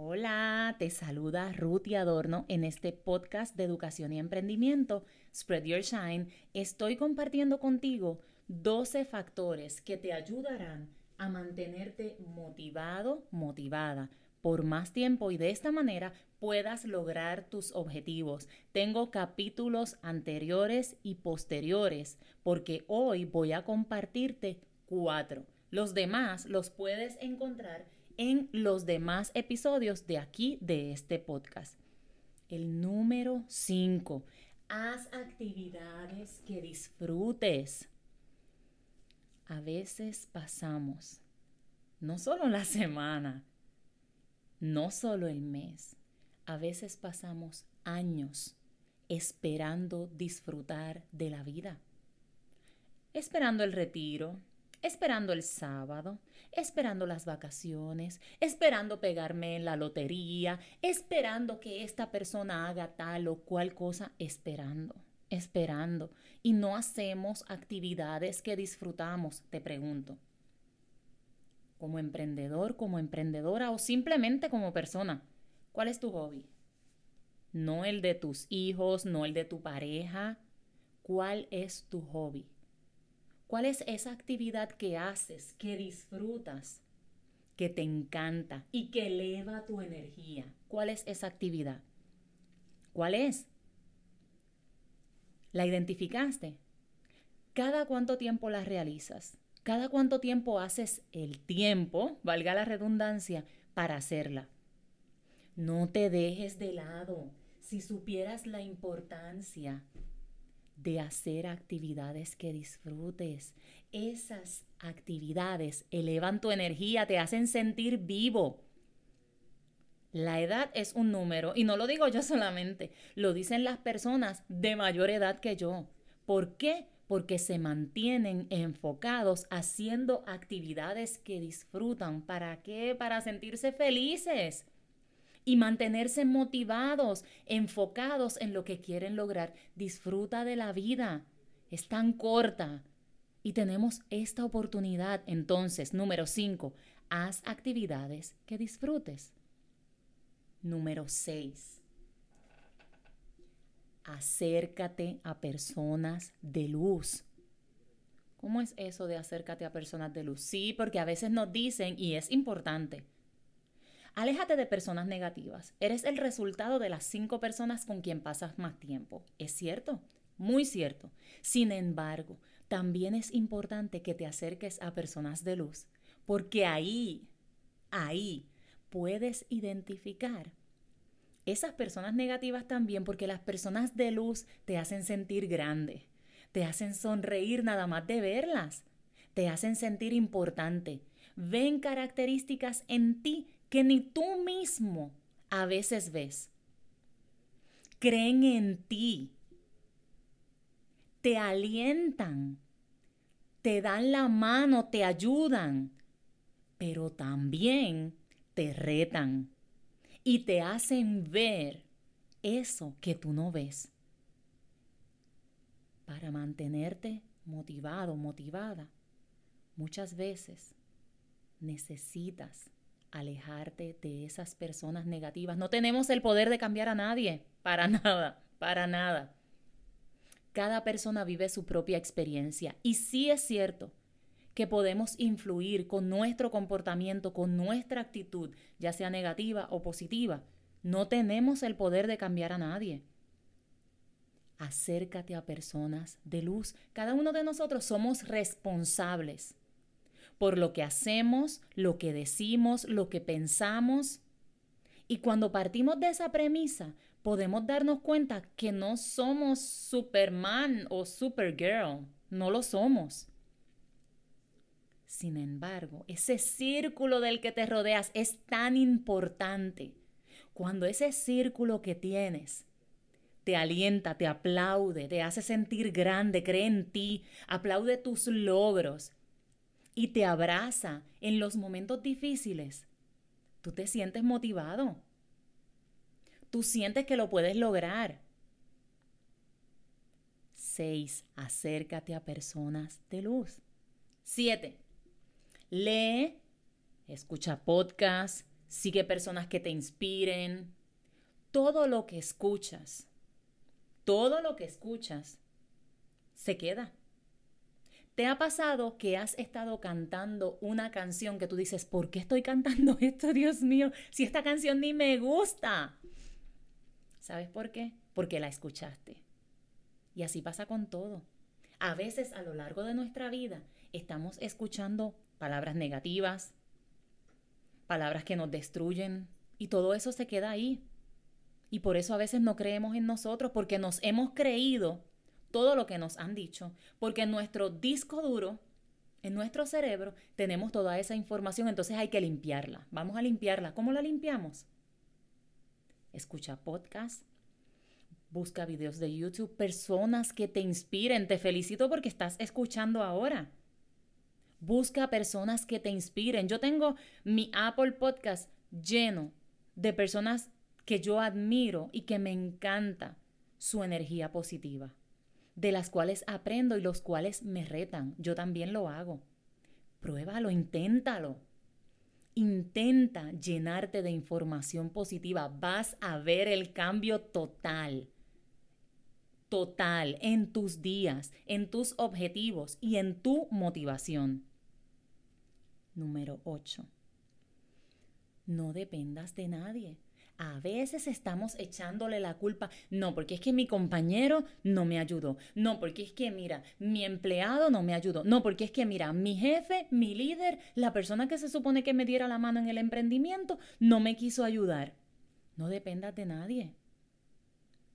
Hola, te saluda Ruth y Adorno en este podcast de educación y emprendimiento, Spread Your Shine. Estoy compartiendo contigo 12 factores que te ayudarán a mantenerte motivado, motivada por más tiempo y de esta manera puedas lograr tus objetivos. Tengo capítulos anteriores y posteriores porque hoy voy a compartirte cuatro. Los demás los puedes encontrar en los demás episodios de aquí de este podcast. El número 5. Haz actividades que disfrutes. A veces pasamos, no solo la semana, no solo el mes, a veces pasamos años esperando disfrutar de la vida, esperando el retiro, esperando el sábado, esperando las vacaciones, esperando pegarme en la lotería, esperando que esta persona haga tal o cual cosa, esperando, esperando. Y no hacemos actividades que disfrutamos, te pregunto. Como emprendedor, como emprendedora o simplemente como persona, ¿cuál es tu hobby? No el de tus hijos, no el de tu pareja. ¿Cuál es tu hobby? ¿Cuál es esa actividad que haces, que disfrutas, que te encanta y que eleva tu energía? ¿Cuál es esa actividad? ¿Cuál es? ¿La identificaste? ¿Cada cuánto tiempo la realizas? ¿Cada cuánto tiempo haces el tiempo, valga la redundancia, para hacerla? No te dejes de lado. Si supieras la importancia de hacer actividades que disfrutes. Esas actividades elevan tu energía, te hacen sentir vivo. La edad es un número y no lo digo yo solamente, lo dicen las personas de mayor edad que yo. ¿Por qué? Porque se mantienen enfocados haciendo actividades que disfrutan. ¿Para qué? Para sentirse felices y mantenerse motivados, enfocados en lo que quieren lograr. Disfruta de la vida. Es tan corta. Y tenemos esta oportunidad. Entonces, número 5, haz actividades que disfrutes. Número 6, acércate a personas de luz. ¿Cómo es eso de acércate a personas de luz? Sí, porque a veces nos dicen, y es importante, Aléjate de personas negativas. Eres el resultado de las cinco personas con quien pasas más tiempo. ¿Es cierto? Muy cierto. Sin embargo, también es importante que te acerques a personas de luz, porque ahí, ahí puedes identificar esas personas negativas también, porque las personas de luz te hacen sentir grande, te hacen sonreír nada más de verlas, te hacen sentir importante, ven características en ti que ni tú mismo a veces ves. Creen en ti, te alientan, te dan la mano, te ayudan, pero también te retan y te hacen ver eso que tú no ves. Para mantenerte motivado, motivada, muchas veces necesitas alejarte de esas personas negativas. No tenemos el poder de cambiar a nadie, para nada, para nada. Cada persona vive su propia experiencia y sí es cierto que podemos influir con nuestro comportamiento, con nuestra actitud, ya sea negativa o positiva. No tenemos el poder de cambiar a nadie. Acércate a personas de luz. Cada uno de nosotros somos responsables por lo que hacemos, lo que decimos, lo que pensamos. Y cuando partimos de esa premisa, podemos darnos cuenta que no somos Superman o Supergirl, no lo somos. Sin embargo, ese círculo del que te rodeas es tan importante. Cuando ese círculo que tienes te alienta, te aplaude, te hace sentir grande, cree en ti, aplaude tus logros, y te abraza en los momentos difíciles, tú te sientes motivado. Tú sientes que lo puedes lograr. 6. Acércate a personas de luz. 7. Lee, escucha podcasts, sigue personas que te inspiren. Todo lo que escuchas, todo lo que escuchas, se queda. ¿Te ha pasado que has estado cantando una canción que tú dices, ¿por qué estoy cantando esto, Dios mío? Si esta canción ni me gusta. ¿Sabes por qué? Porque la escuchaste. Y así pasa con todo. A veces a lo largo de nuestra vida estamos escuchando palabras negativas, palabras que nos destruyen, y todo eso se queda ahí. Y por eso a veces no creemos en nosotros, porque nos hemos creído todo lo que nos han dicho, porque en nuestro disco duro, en nuestro cerebro, tenemos toda esa información, entonces hay que limpiarla. Vamos a limpiarla. ¿Cómo la limpiamos? Escucha podcast, busca videos de YouTube, personas que te inspiren. Te felicito porque estás escuchando ahora. Busca personas que te inspiren. Yo tengo mi Apple Podcast lleno de personas que yo admiro y que me encanta su energía positiva de las cuales aprendo y los cuales me retan. Yo también lo hago. Pruébalo, inténtalo. Intenta llenarte de información positiva. Vas a ver el cambio total. Total en tus días, en tus objetivos y en tu motivación. Número 8. No dependas de nadie a veces estamos echándole la culpa, no, porque es que mi compañero no me ayudó, no, porque es que, mira, mi empleado no me ayudó, no, porque es que, mira, mi jefe, mi líder, la persona que se supone que me diera la mano en el emprendimiento, no me quiso ayudar. No dependas de nadie.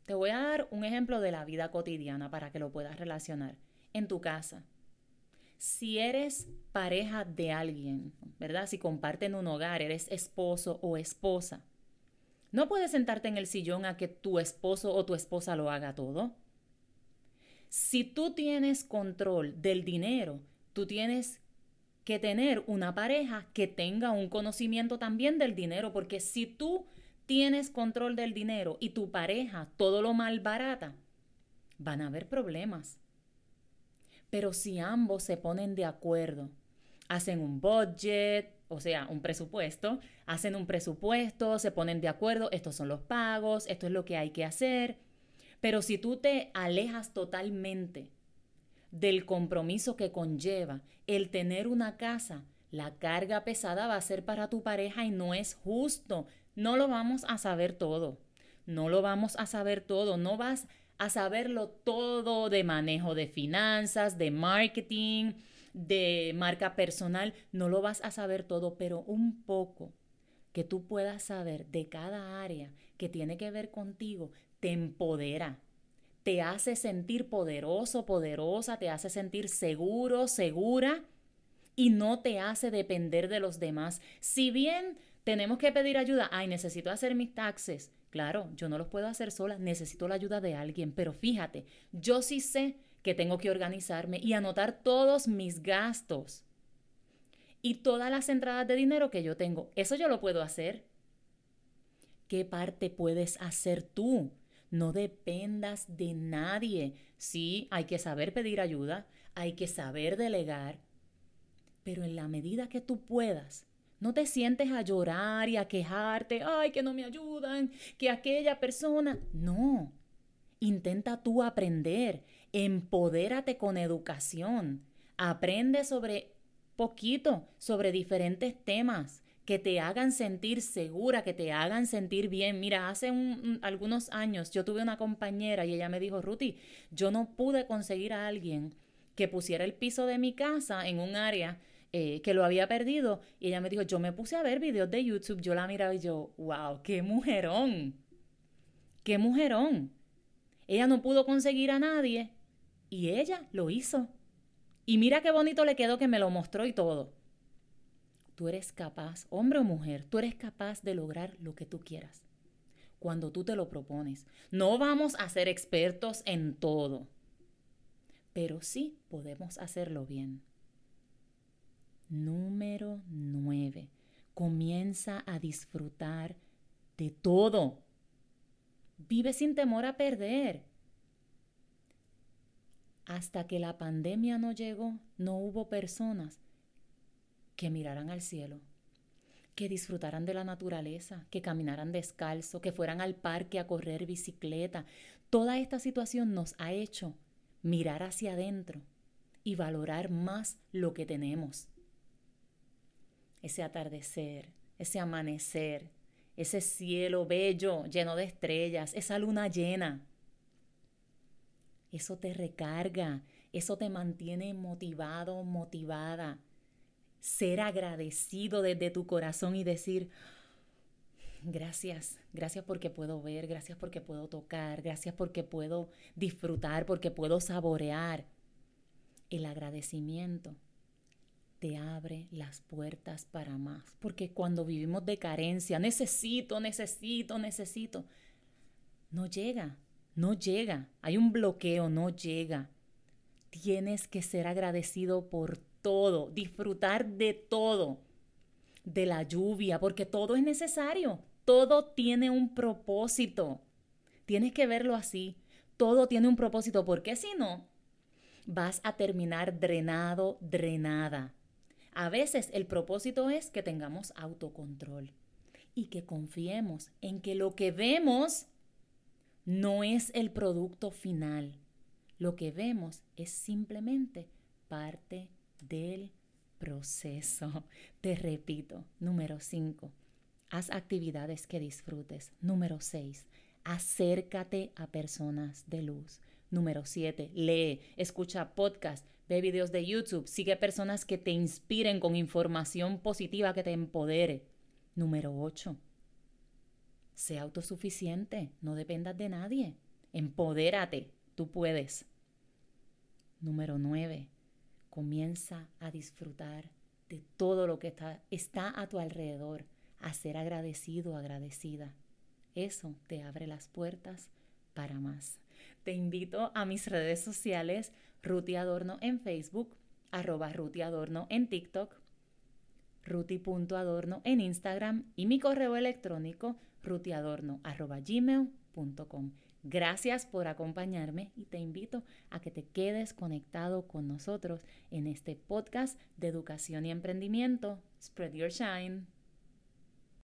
Te voy a dar un ejemplo de la vida cotidiana para que lo puedas relacionar. En tu casa, si eres pareja de alguien, ¿verdad? Si comparten un hogar, eres esposo o esposa, no puedes sentarte en el sillón a que tu esposo o tu esposa lo haga todo. Si tú tienes control del dinero, tú tienes que tener una pareja que tenga un conocimiento también del dinero, porque si tú tienes control del dinero y tu pareja todo lo malbarata, van a haber problemas. Pero si ambos se ponen de acuerdo, hacen un budget, o sea, un presupuesto, hacen un presupuesto, se ponen de acuerdo, estos son los pagos, esto es lo que hay que hacer. Pero si tú te alejas totalmente del compromiso que conlleva el tener una casa, la carga pesada va a ser para tu pareja y no es justo. No lo vamos a saber todo. No lo vamos a saber todo. No vas a saberlo todo de manejo de finanzas, de marketing, de marca personal, no lo vas a saber todo, pero un poco que tú puedas saber de cada área que tiene que ver contigo, te empodera, te hace sentir poderoso, poderosa, te hace sentir seguro, segura y no te hace depender de los demás. Si bien tenemos que pedir ayuda, ay, necesito hacer mis taxes. Claro, yo no los puedo hacer sola, necesito la ayuda de alguien, pero fíjate, yo sí sé que tengo que organizarme y anotar todos mis gastos y todas las entradas de dinero que yo tengo. Eso yo lo puedo hacer. ¿Qué parte puedes hacer tú? No dependas de nadie. Sí, hay que saber pedir ayuda, hay que saber delegar, pero en la medida que tú puedas, no te sientes a llorar y a quejarte, ay, que no me ayudan, que aquella persona. No, intenta tú aprender empodérate con educación, aprende sobre poquito, sobre diferentes temas que te hagan sentir segura, que te hagan sentir bien. Mira, hace algunos años yo tuve una compañera y ella me dijo, Ruti, yo no pude conseguir a alguien que pusiera el piso de mi casa en un área eh, que lo había perdido. Y ella me dijo, yo me puse a ver videos de YouTube, yo la miraba y yo, wow, qué mujerón, qué mujerón. Ella no pudo conseguir a nadie y ella lo hizo. Y mira qué bonito le quedó que me lo mostró y todo. Tú eres capaz, hombre o mujer, tú eres capaz de lograr lo que tú quieras. Cuando tú te lo propones. No vamos a ser expertos en todo. Pero sí podemos hacerlo bien. Número 9. Comienza a disfrutar de todo. Vive sin temor a perder. Hasta que la pandemia no llegó, no hubo personas que miraran al cielo. que disfrutaran de la naturaleza, que caminaran descalzo, que fueran al parque a correr bicicleta. Toda esta situación nos ha hecho mirar hacia adentro y valorar más lo que tenemos. Ese atardecer, ese amanecer, ese cielo bello, lleno de estrellas, esa luna llena. Eso te recarga, eso te mantiene motivado, motivada. Ser agradecido desde tu corazón y decir, gracias, gracias porque puedo ver, gracias porque puedo tocar, gracias porque puedo disfrutar, porque puedo saborear. El agradecimiento te abre las puertas para más. Porque cuando vivimos de carencia, necesito, necesito, necesito, no llega, no llega. Hay un bloqueo, no llega. Tienes que ser agradecido por todo, disfrutar de todo, de la lluvia, porque todo es necesario. Todo tiene un propósito. Tienes que verlo así. Todo tiene un propósito, porque si no, vas a terminar drenado, drenada. A veces el propósito es que tengamos autocontrol y que confiemos en que lo que vemos no es el producto final. Lo que vemos es simplemente parte del proceso. Te repito, número 5, haz actividades que disfrutes. Número 6, acércate a personas de luz. Número 7, lee, escucha podcast, ve videos de YouTube, sigue personas que te inspiren con información positiva que te empodere. Número 8, sé autosuficiente, no dependas de nadie. Empodérate, tú puedes. Número 9, comienza a disfrutar de todo lo que está, está a tu alrededor, a ser agradecido, agradecida. Eso te abre las puertas para más. Te invito a mis redes sociales, Ruti Adorno en Facebook, arroba Ruti Adorno en TikTok, ruti.adorno en Instagram y mi correo electrónico rutiadorno arroba gmail.com. Gracias por acompañarme y te invito a que te quedes conectado con nosotros en este podcast de educación y emprendimiento. Spread Your Shine.